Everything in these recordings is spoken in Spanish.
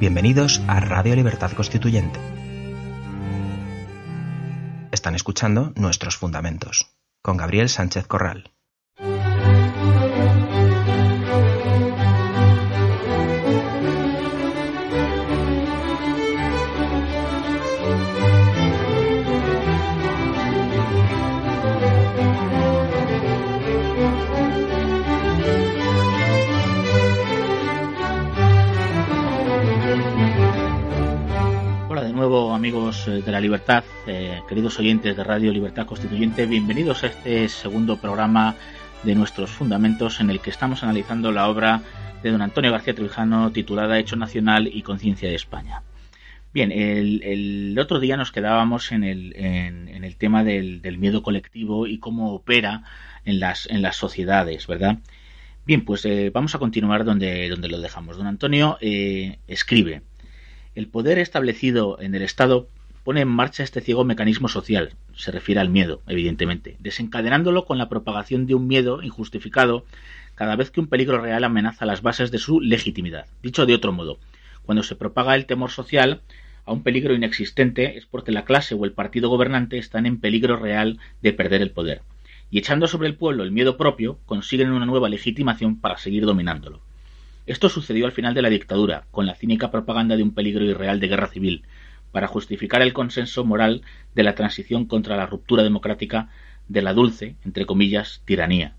Bienvenidos a Radio Libertad Constituyente. Están escuchando Nuestros Fundamentos con Gabriel Sánchez Corral. Libertad, eh, queridos oyentes de Radio Libertad Constituyente, bienvenidos a este segundo programa de nuestros fundamentos en el que estamos analizando la obra de don Antonio García Trujano titulada Hecho Nacional y Conciencia de España. Bien, el, otro día nos quedábamos en el, tema del, miedo colectivo y cómo opera en las, sociedades, ¿verdad? Bien, pues eh, vamos a continuar donde, donde lo dejamos. Don Antonio escribe el poder establecido en el Estado pone en marcha este ciego mecanismo social, se refiere al miedo, evidentemente, desencadenándolo con la propagación de un miedo injustificado cada vez que un peligro real amenaza las bases de su legitimidad. Dicho de otro modo, cuando se propaga el temor social a un peligro inexistente es porque la clase o el partido gobernante están en peligro real de perder el poder. Y echando sobre el pueblo el miedo propio, consiguen una nueva legitimación para seguir dominándolo. Esto sucedió al final de la dictadura, con la cínica propaganda de un peligro irreal de guerra civil, para justificar el consenso moral de la transición contra la ruptura democrática de la dulce, entre comillas, tiranía.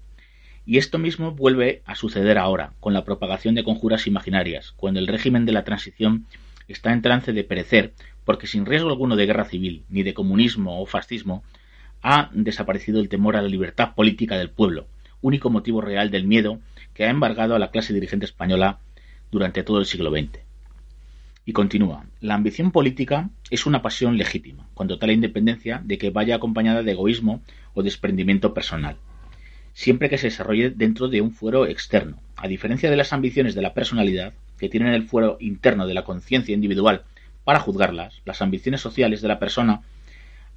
Y esto mismo vuelve a suceder ahora, con la propagación de conjuras imaginarias, cuando el régimen de la transición está en trance de perecer, porque sin riesgo alguno de guerra civil, ni de comunismo o fascismo, ha desaparecido el temor a la libertad política del pueblo, único motivo real del miedo que ha embargado a la clase dirigente española durante todo el siglo XX. Y continúa, la ambición política es una pasión legítima, con total independencia de que vaya acompañada de egoísmo o desprendimiento personal, siempre que se desarrolle dentro de un fuero externo. A diferencia de las ambiciones de la personalidad, que tienen el fuero interno de la conciencia individual para juzgarlas, las ambiciones sociales de la persona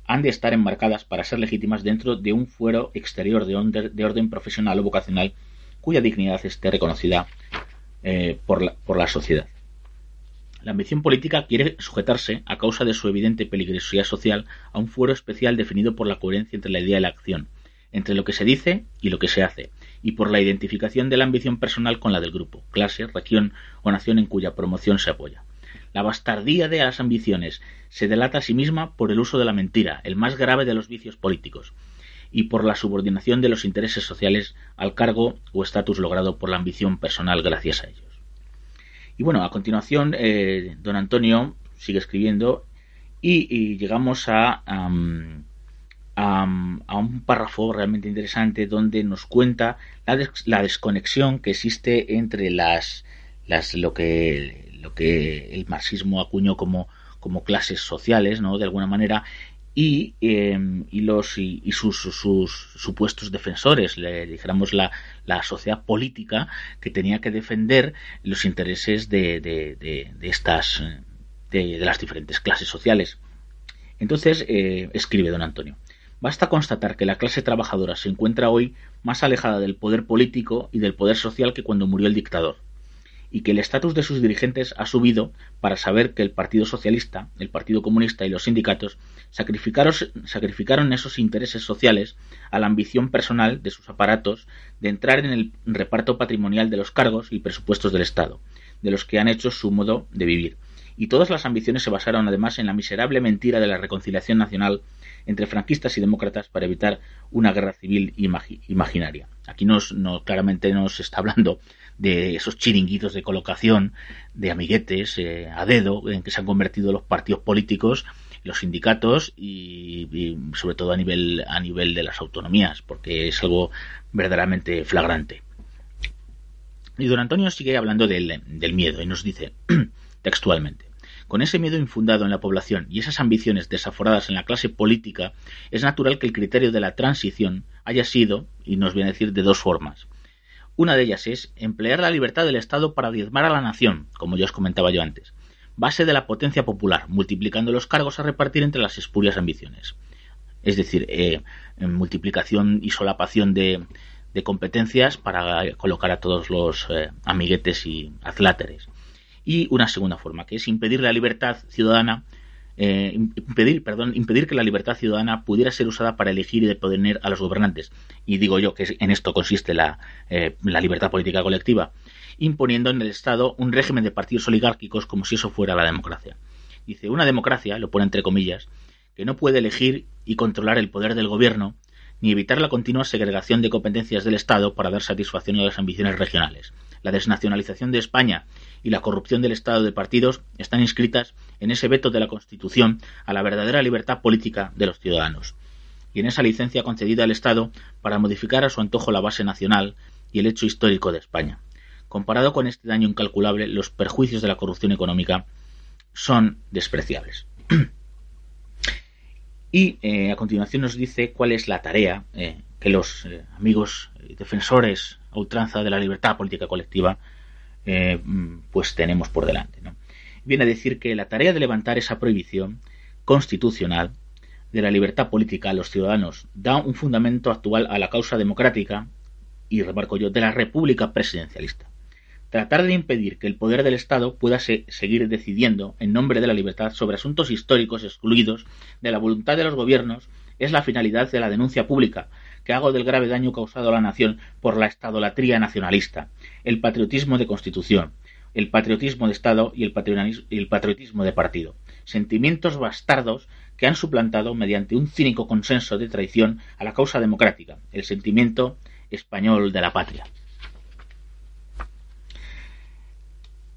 han de estar enmarcadas para ser legítimas dentro de un fuero exterior de, de orden profesional o vocacional cuya dignidad esté reconocida eh, por la sociedad. La ambición política quiere sujetarse, a causa de su evidente peligrosidad social, a un fuero especial definido por la coherencia entre la idea y la acción, entre lo que se dice y lo que se hace, y por la identificación de la ambición personal con la del grupo, clase, región o nación en cuya promoción se apoya. La bastardía de las ambiciones se delata a sí misma por el uso de la mentira, el más grave de los vicios políticos, y por la subordinación de los intereses sociales al cargo o estatus logrado por la ambición personal gracias a ellos. Y bueno, a continuación, eh, don Antonio sigue escribiendo y, llegamos a, a, un párrafo realmente interesante donde nos cuenta la, desconexión que existe entre las, las lo que lo que el marxismo acuñó como como clases sociales, ¿no? De alguna manera, y, em, y los y, sus, sus, supuestos defensores, le dijéramos la, la sociedad política que tenía que defender los intereses de, de, de, estas de, las diferentes clases sociales. Entonces eh, escribe don Antonio. Basta constatar que la clase trabajadora se encuentra hoy más alejada del poder político y del poder social que cuando murió el dictador y que el estatus de sus dirigentes ha subido para saber que el Partido Socialista, el Partido Comunista y los sindicatos sacrificaron, sacrificaron esos intereses sociales a la ambición personal de sus aparatos de entrar en el reparto patrimonial de los cargos y presupuestos del Estado, de los que han hecho su modo de vivir. Y todas las ambiciones se basaron además en la miserable mentira de la reconciliación nacional entre franquistas y demócratas para evitar una guerra civil imaginaria. Aquí nos, no, claramente nos está hablando de esos chiringuitos de colocación de amiguetes eh, a dedo en que se han convertido los partidos políticos los sindicatos y, sobre todo a nivel a nivel de las autonomías porque es algo verdaderamente flagrante Y don Antonio sigue hablando del, del miedo y nos dice textualmente. Con ese miedo infundado en la población y esas ambiciones desaforadas en la clase política, es natural que el criterio de la transición haya sido, y nos viene a decir, de dos formas. Una de ellas es emplear la libertad del Estado para diezmar a la nación, como ya os comentaba yo antes, base de la potencia popular, multiplicando los cargos a repartir entre las espurias ambiciones. Es decir, eh, multiplicación y solapación de, competencias para colocar a todos los eh, amiguetes y azláteres y una segunda forma, que es impedir la libertad ciudadana, eh, impedir, perdón, impedir que la libertad ciudadana pudiera ser usada para elegir y deponer a los gobernantes. Y digo yo que en esto consiste la, eh, la libertad política colectiva, imponiendo en el Estado un régimen de partidos oligárquicos como si eso fuera la democracia. Dice, una democracia, lo pone entre comillas, que no puede elegir y controlar el poder del gobierno, ni evitar la continua segregación de competencias del Estado para dar satisfacción a las ambiciones regionales. La desnacionalización de España y la corrupción del Estado de partidos están inscritas en ese veto de la Constitución a la verdadera libertad política de los ciudadanos, y en esa licencia concedida al Estado para modificar a su antojo la base nacional y el hecho histórico de España. Comparado con este daño incalculable, los perjuicios de la corrupción económica son despreciables. y eh, a continuación nos dice cuál es la tarea eh, que los eh, amigos defensores a ultranza de la libertad política colectiva pues tenemos por delante. Viene a decir que la tarea de levantar esa prohibición constitucional de la libertad política a los ciudadanos da un fundamento actual a la causa democrática y, remarco yo, de la república presidencialista. Tratar de impedir que el poder del Estado pueda seguir decidiendo en nombre de la libertad sobre asuntos históricos excluidos de la voluntad de los gobiernos es la finalidad de la denuncia pública, que hago del grave daño causado a la nación por la estadolatría nacionalista, el patriotismo de constitución, el patriotismo de Estado y el, patriotismo de partido, sentimientos bastardos que han suplantado mediante un cínico consenso de traición a la causa democrática, el sentimiento español de la patria.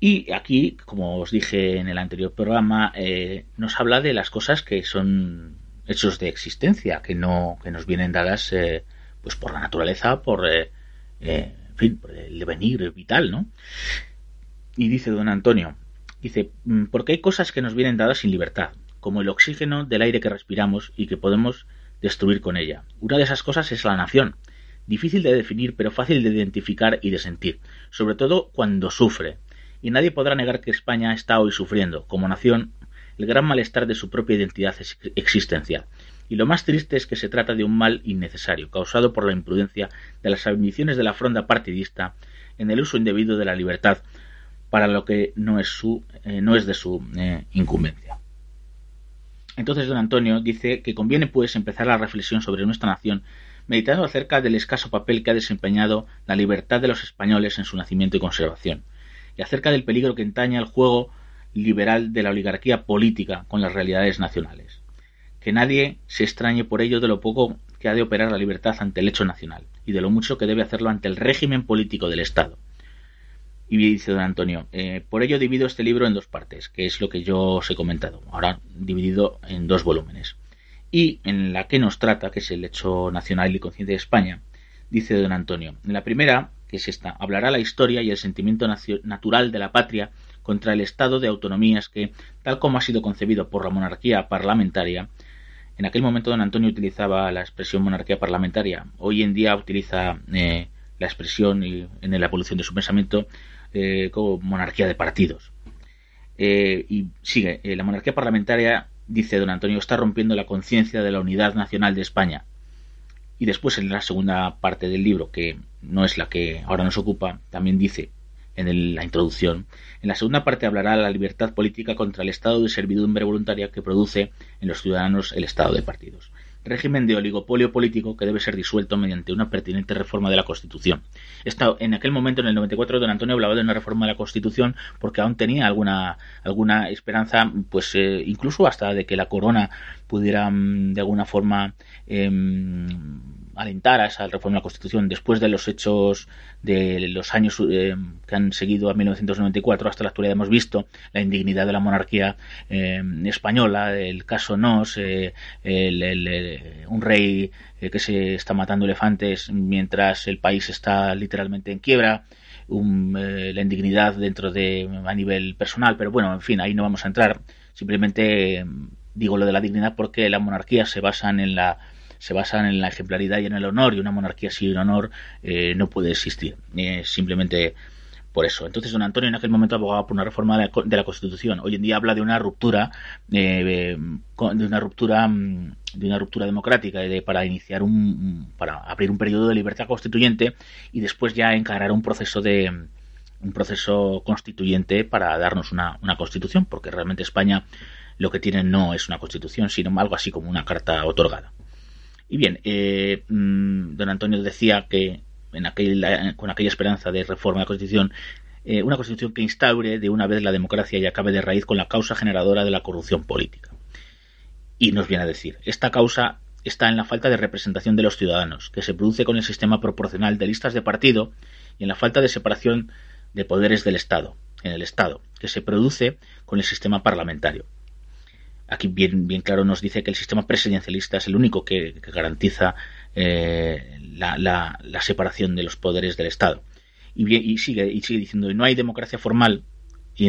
Y aquí, como os dije en el anterior programa, eh, nos habla de las cosas que son hechos de existencia que no que nos vienen dadas eh, pues por la naturaleza por eh, eh, en fin por el devenir vital no y dice don Antonio dice mm, porque hay cosas que nos vienen dadas sin libertad como el oxígeno del aire que respiramos y que podemos destruir con ella. Una de esas cosas es la nación. Difícil de definir pero fácil de identificar y de sentir sobre todo cuando sufre y nadie podrá negar que España está hoy sufriendo como nación el gran malestar de su propia identidad existencial. Y lo más triste es que se trata de un mal innecesario, causado por la imprudencia de las ambiciones de la fronda partidista en el uso indebido de la libertad para lo que no es, su, eh, no es de su eh, incumbencia. Entonces don Antonio dice que conviene pues empezar la reflexión sobre nuestra nación meditando acerca del escaso papel que ha desempeñado la libertad de los españoles en su nacimiento y conservación, y acerca del peligro que entaña el juego liberal de la oligarquía política con las realidades nacionales. Que nadie se extrañe por ello de lo poco que ha de operar la libertad ante el hecho nacional y de lo mucho que debe hacerlo ante el régimen político del Estado. Y dice don Antonio, eh, por ello divido este libro en dos partes, que es lo que yo os he comentado, ahora dividido en dos volúmenes. Y en la que nos trata, que es el hecho nacional y consciente de España, dice don Antonio, en la primera, que es esta, hablará la historia y el sentimiento natural de la patria contra el Estado de autonomías que, tal como ha sido concebido por la monarquía parlamentaria, en aquel momento don Antonio utilizaba la expresión monarquía parlamentaria, hoy en día utiliza eh, la expresión en la evolución de su pensamiento eh, como monarquía de partidos. Eh, y sigue, la monarquía parlamentaria, dice don Antonio, está rompiendo la conciencia de la unidad nacional de España. Y después en la segunda parte del libro, que no es la que ahora nos ocupa, también dice, en la introducción. En la segunda parte hablará la libertad política contra el estado de servidumbre voluntaria que produce en los ciudadanos el estado de partidos. Régimen de oligopolio político que debe ser disuelto mediante una pertinente reforma de la Constitución. en aquel momento, en el 94, don Antonio hablaba de una reforma de la Constitución porque aún tenía alguna, alguna esperanza, pues eh, incluso hasta de que la corona pudiera mm, de alguna forma em, alentar a esa reforma de la Constitución después de los hechos de los años eh, que han seguido a 1994 hasta la actualidad hemos visto la indignidad de la monarquía eh, española, el caso Nos, eh, un rey que se está matando elefantes mientras el país está literalmente en quiebra, la indignidad dentro de a nivel personal, pero bueno, en fin, ahí no vamos a entrar. Simplemente digo lo de la dignidad porque las monarquías se basan en la se basan en la ejemplaridad y en el honor y una monarquía sin honor no puede existir. simplemente por eso. Entonces, don Antonio en aquel momento abogaba por una reforma de la, Constitución. Hoy en día habla de una ruptura, eh, de una ruptura, mm, de una ruptura democrática, de, para iniciar un, para abrir un periodo de libertad constituyente y después ya encarar un proceso de un proceso constituyente para darnos una, una constitución, porque realmente España lo que tiene no es una constitución, sino algo así como una carta otorgada. Y bien, eh, mm, don Antonio decía que con aquella esperanza de reforma de la Constitución, eh, una Constitución que instaure de una vez la democracia y acabe de raíz con la causa generadora de la corrupción política. Y nos viene a decir, esta causa está en la falta de representación de los ciudadanos, que se produce con el sistema proporcional de listas de partido y en la falta de separación de poderes del Estado, en el Estado, que se produce con el sistema parlamentario. Aquí bien, bien claro nos dice que el sistema presidencialista es el único que garantiza eh, la, separación de los poderes del Estado. Y, sigue, y sigue diciendo, no hay democracia formal, y,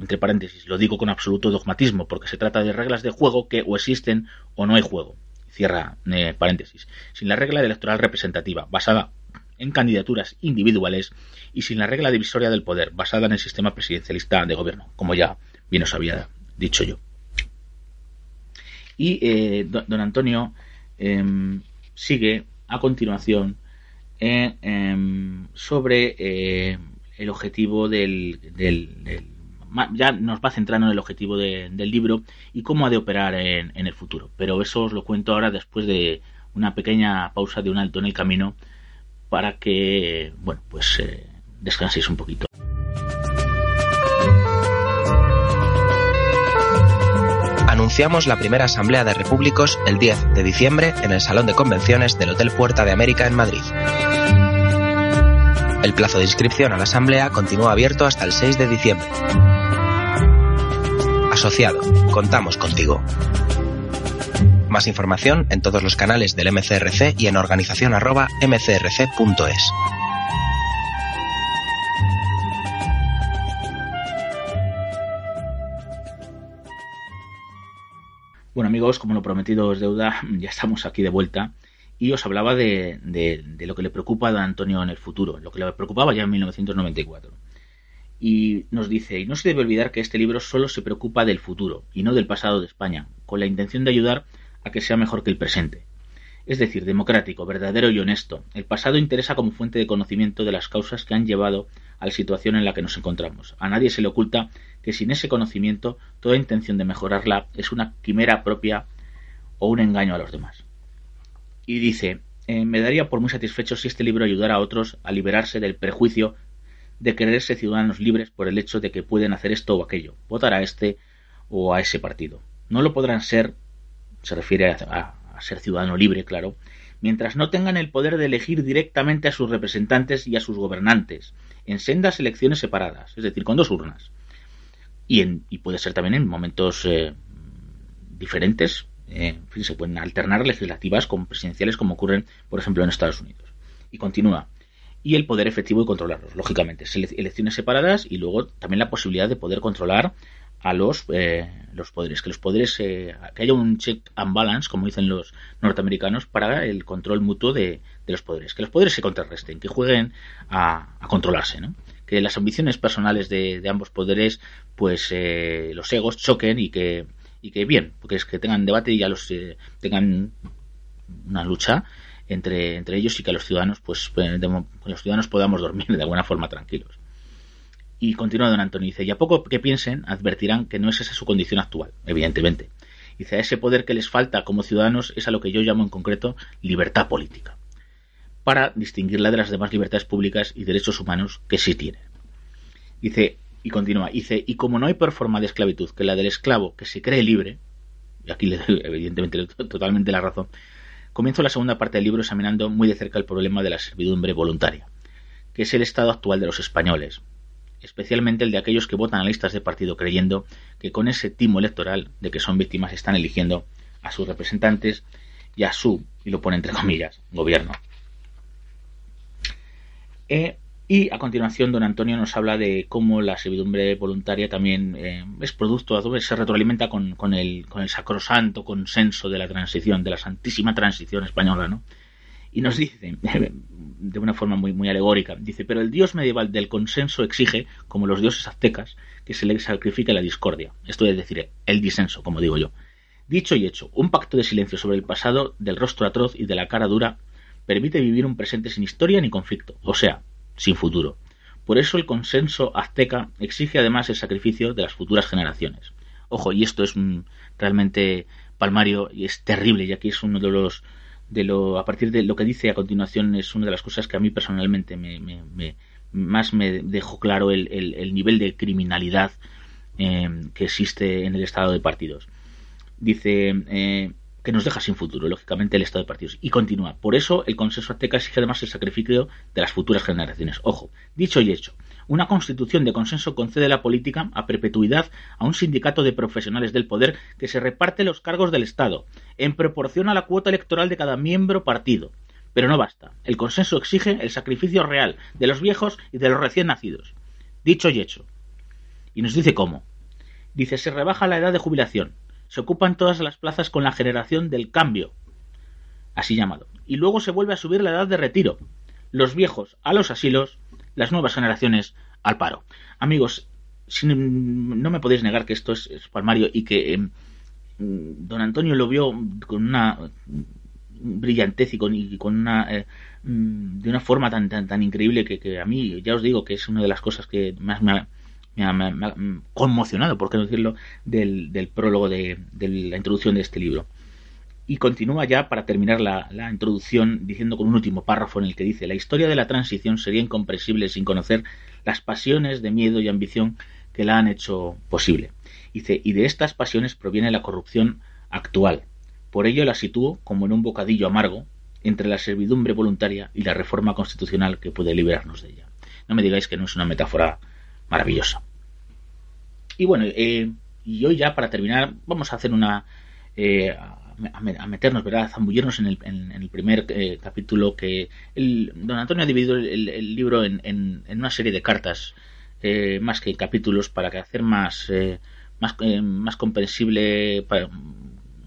entre paréntesis, lo digo con absoluto dogmatismo, porque se trata de reglas de juego que o existen o no hay juego. Cierra eh, paréntesis. Sin la regla electoral representativa, basada en candidaturas individuales, y sin la regla divisoria del poder, basada en el sistema presidencialista de gobierno, como ya bien os había dicho yo. Y eh, don Antonio em, sigue a continuación eh, em, sobre eh, el objetivo del, ya nos va centrando en el objetivo del libro y cómo ha de operar en, el futuro. Pero eso os lo cuento ahora después de una pequeña pausa de un alto en el camino para que, bueno, pues eh, descanséis un poquito. Anunciamos la primera Asamblea de Repúblicos el 10 de diciembre en el Salón de Convenciones del Hotel Puerta de América en Madrid. El plazo de inscripción a la Asamblea continúa abierto hasta el 6 de diciembre. Asociado, contamos contigo. Más información en todos los canales del MCRC y en organización.mcrc.es. Bueno amigos, como lo prometido es deuda, ya estamos aquí de vuelta y os hablaba de, lo que le preocupa a Antonio en el futuro, lo que le preocupaba ya en 1994. Y nos dice, y no se debe olvidar que este libro solo se preocupa del futuro y no del pasado de España, con la intención de ayudar a que sea mejor que el presente. Es decir, democrático, verdadero y honesto. El pasado interesa como fuente de conocimiento de las causas que han llevado a la situación en la que nos encontramos. A nadie se le oculta que sin ese conocimiento toda intención de mejorarla es una quimera propia o un engaño a los demás. Y dice, eh, me daría por muy satisfecho si este libro ayudara a otros a liberarse del prejuicio de creerse ciudadanos libres por el hecho de que pueden hacer esto o aquello, votar a este o a ese partido. No lo podrán ser, se refiere a ser ciudadano libre, claro, mientras no tengan el poder de elegir directamente a sus representantes y a sus gobernantes, en sendas elecciones separadas, es decir, con dos urnas y, puede ser también en momentos eh, diferentes. Eh, se pueden alternar legislativas con presidenciales como ocurren, por ejemplo, en Estados Unidos. Y continúa. Y el poder efectivo de controlarlos, lógicamente. Elecciones separadas y luego también la posibilidad de poder controlar a los, eh, los poderes. Que los poderes, que haya un check and balance, como dicen los norteamericanos, para el control mutuo de, los poderes. Que los poderes se contrarresten, que jueguen a, a controlarse, ¿no? Que las ambiciones personales de, ambos poderes, pues eh, los egos choquen y que, y que bien, porque es que tengan debate y ya los eh, tengan una lucha entre, entre ellos y que los ciudadanos, pues los ciudadanos podamos dormir de alguna forma tranquilos. Y continúa don Antonio, dice, y a poco que piensen, advertirán que no es esa su condición actual, evidentemente. Dice, a ese poder que les falta como ciudadanos es a lo que yo llamo en concreto libertad política para distinguirla de las demás libertades públicas y derechos humanos que sí tiene. Dice, y continúa, dice, y como no hay peor forma de esclavitud que la del esclavo que se cree libre, y aquí le doy evidentemente totalmente la razón, comienzo la segunda parte del libro examinando muy de cerca el problema de la servidumbre voluntaria, que es el estado actual de los españoles, especialmente el de aquellos que votan a listas de partido creyendo que con ese timo electoral de que son víctimas están eligiendo a sus representantes y a su, y lo pone entre comillas, gobierno. Y a continuación, don Antonio nos habla de cómo la servidumbre voluntaria también eh, es producto, se retroalimenta con, con, el, con el sacrosanto consenso de la transición, de la santísima transición española, ¿no? Y nos dice, de una forma muy, muy alegórica, dice, pero el dios medieval del consenso exige, como los dioses aztecas, que se le sacrifique la discordia, esto es decir, el disenso, como digo yo. Dicho y hecho, un pacto de silencio sobre el pasado, del rostro atroz y de la cara dura, permite vivir un presente sin historia ni conflicto, o sea, sin futuro. Por eso el consenso azteca exige además el sacrificio de las futuras generaciones. Ojo, y esto es realmente palmario y es terrible, ya que es uno de los de lo a partir de lo que dice a continuación es una de las cosas que a mí personalmente me, más me dejó claro el, nivel de criminalidad eh, que existe en el estado de partidos. Dice eh, que nos deja sin futuro, lógicamente, el estado de partidos. Y continúa. Por eso el consenso azteca exige además el sacrificio de las futuras generaciones. Ojo, dicho y hecho. Una constitución de consenso concede la política a perpetuidad a un sindicato de profesionales del poder que se reparte los cargos del Estado, en proporción a la cuota electoral de cada miembro partido. Pero no basta. El consenso exige el sacrificio real de los viejos y de los recién nacidos. Dicho y hecho. Y nos dice cómo. Dice, se rebaja la edad de jubilación, se ocupan todas las plazas con la generación del cambio, así llamado, y luego se vuelve a subir la edad de retiro, los viejos a los asilos, las nuevas generaciones al paro. Amigos, no me podéis negar que esto es, palmario y que em, don Antonio lo vio con una brillantez y con, una eh, mm, de una forma tan, tan, tan increíble que, que, a mí ya os digo que es una de las cosas que más me me ha, conmocionado, por qué no decirlo, del, prólogo de, la introducción de este libro. Y continúa ya para terminar la, la, introducción diciendo con un último párrafo en el que dice la historia de la transición sería incomprensible sin conocer las pasiones de miedo y ambición que la han hecho posible. Dice, y de estas pasiones proviene la corrupción actual. Por ello la sitúo como en un bocadillo amargo entre la servidumbre voluntaria y la reforma constitucional que puede liberarnos de ella. No me digáis que no es una metáfora maravilloso. Y bueno, eh, y hoy ya para terminar vamos a hacer una... Eh, a, meternos, ¿verdad? A zambullirnos en el, en, el primer eh, capítulo que el, don Antonio ha dividido el, libro en, en, una serie de cartas más que capítulos para que hacer más más, más comprensible para,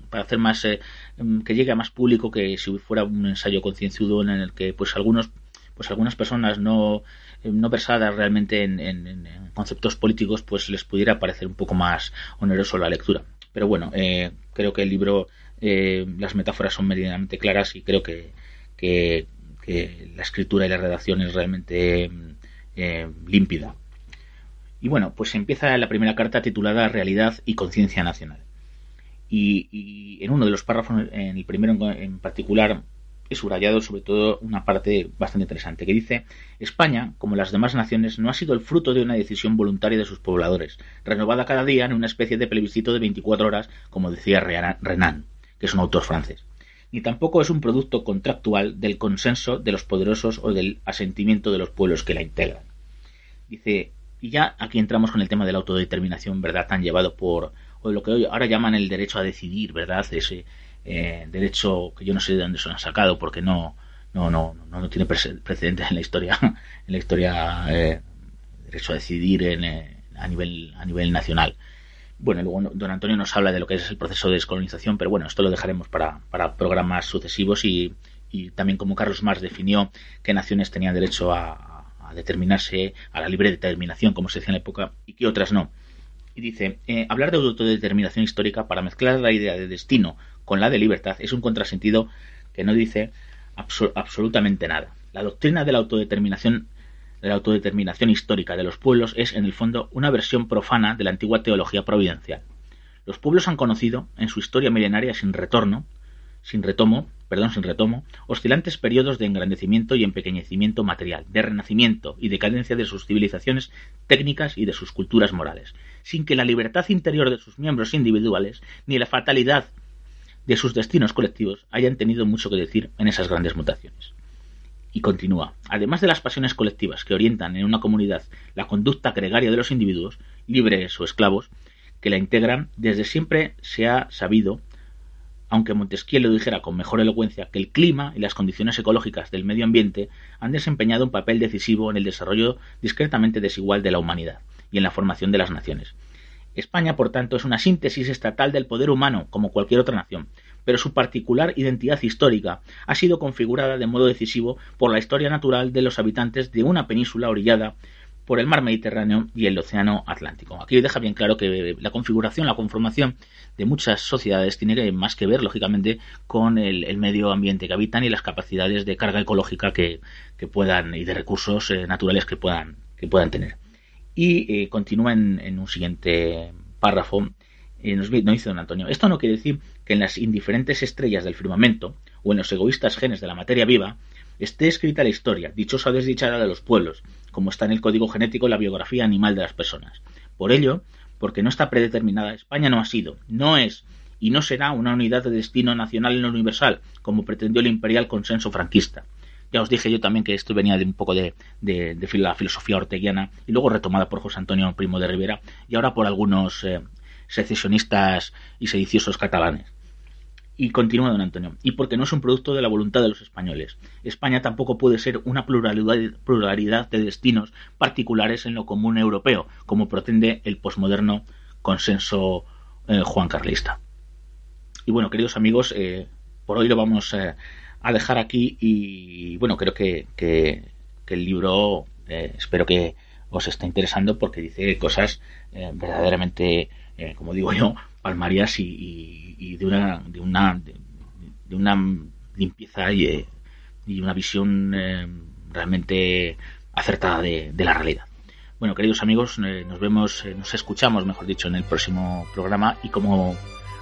para hacer más que llegue a más público que si fuera un ensayo concienzudo en el que pues algunos pues algunas personas no eh, no versadas realmente en, conceptos políticos, pues les pudiera parecer un poco más oneroso la lectura. Pero bueno, eh, creo que el libro, eh, las metáforas son medianamente claras y creo que, que, la escritura y la redacción es realmente límpida. Y bueno, pues empieza la primera carta titulada Realidad y Conciencia Nacional. Y, en uno de los párrafos, en el primero en particular, he subrayado sobre todo una parte bastante interesante que dice España, como las demás naciones, no ha sido el fruto de una decisión voluntaria de sus pobladores, renovada cada día en una especie de plebiscito de 24 horas, como decía Renan, que es un autor francés. Ni tampoco es un producto contractual del consenso de los poderosos o del asentimiento de los pueblos que la integran. Dice, y ya aquí entramos con el tema de la autodeterminación, ¿verdad? Tan llevado por, o lo que hoy ahora llaman el derecho a decidir, ¿verdad? Ese, eh, derecho que yo no sé de dónde se lo han sacado porque no no no no, tiene precedentes en la historia en la historia eh, derecho a decidir en, eh, a nivel a nivel nacional. Bueno luego don Antonio nos habla de lo que es el proceso de descolonización pero bueno esto lo dejaremos para, para programas sucesivos y, y también como Carlos Marx definió qué naciones tenían derecho a, a determinarse a la libre determinación como se decía en la época y qué otras no. Y dice, eh, hablar de autodeterminación histórica para mezclar la idea de destino con la de libertad es un contrasentido que no dice absolutamente nada. La doctrina de la autodeterminación de la autodeterminación histórica de los pueblos es, en el fondo, una versión profana de la antigua teología providencial. Los pueblos han conocido, en su historia milenaria sin retorno, sin retomo, perdón, sin retomo, oscilantes periodos de engrandecimiento y empequeñecimiento material, de renacimiento y decadencia de sus civilizaciones técnicas y de sus culturas morales, sin que la libertad interior de sus miembros individuales ni la fatalidad de sus destinos colectivos hayan tenido mucho que decir en esas grandes mutaciones. Y continúa, además de las pasiones colectivas que orientan en una comunidad la conducta gregaria de los individuos, libres o esclavos, que la integran, desde siempre se ha sabido aunque Montesquieu lo dijera con mejor elocuencia, que el clima y las condiciones ecológicas del medio ambiente han desempeñado un papel decisivo en el desarrollo discretamente desigual de la humanidad y en la formación de las naciones. España, por tanto, es una síntesis estatal del poder humano, como cualquier otra nación, pero su particular identidad histórica ha sido configurada de modo decisivo por la historia natural de los habitantes de una península orillada por el mar Mediterráneo y el Océano Atlántico. Aquí deja bien claro que la configuración, la conformación de muchas sociedades tiene más que ver, lógicamente, con el, medio ambiente que habitan y las capacidades de carga ecológica que, puedan y de recursos eh, naturales que puedan tener. Y eh, continúa en, un siguiente párrafo eh, nos, dice don Antonio, esto no quiere decir que en las indiferentes estrellas del firmamento o en los egoístas genes de la materia viva esté escrita la historia, dichosa o desdichada de los pueblos, como está en el código genético la biografía animal de las personas. Por ello, porque no está predeterminada, España no ha sido, no es y no será una unidad de destino nacional en lo universal, como pretendió el imperial consenso franquista. Ya os dije yo también que esto venía de un poco de, la filosofía orteguiana y luego retomada por José Antonio Primo de Rivera y ahora por algunos eh, secesionistas y sediciosos catalanes. Y continúa don Antonio, y porque no es un producto de la voluntad de los españoles. España tampoco puede ser una pluralidad, de destinos particulares en lo común europeo, como pretende el posmoderno consenso eh, juan carlista. Y bueno, queridos amigos, eh, por hoy lo vamos eh, a dejar aquí y bueno, creo que, el libro espero que os esté interesando porque dice cosas verdaderamente eh, como digo yo, palmarias y, de una de una de, una limpieza y, eh, una visión eh, realmente acertada de, la realidad. Bueno, queridos amigos, nos vemos, nos escuchamos, mejor dicho, en el próximo programa y como,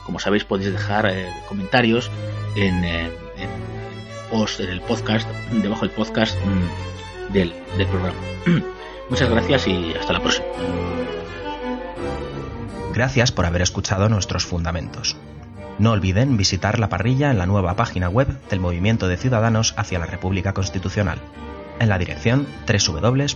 como sabéis podéis dejar comentarios en, en, en el podcast, debajo del podcast mm, del, del programa. Muchas gracias y hasta la próxima. Gracias por haber escuchado nuestros fundamentos. No olviden visitar la parrilla en la nueva página web del Movimiento de Ciudadanos hacia la República Constitucional, en la dirección www.mcrc.es.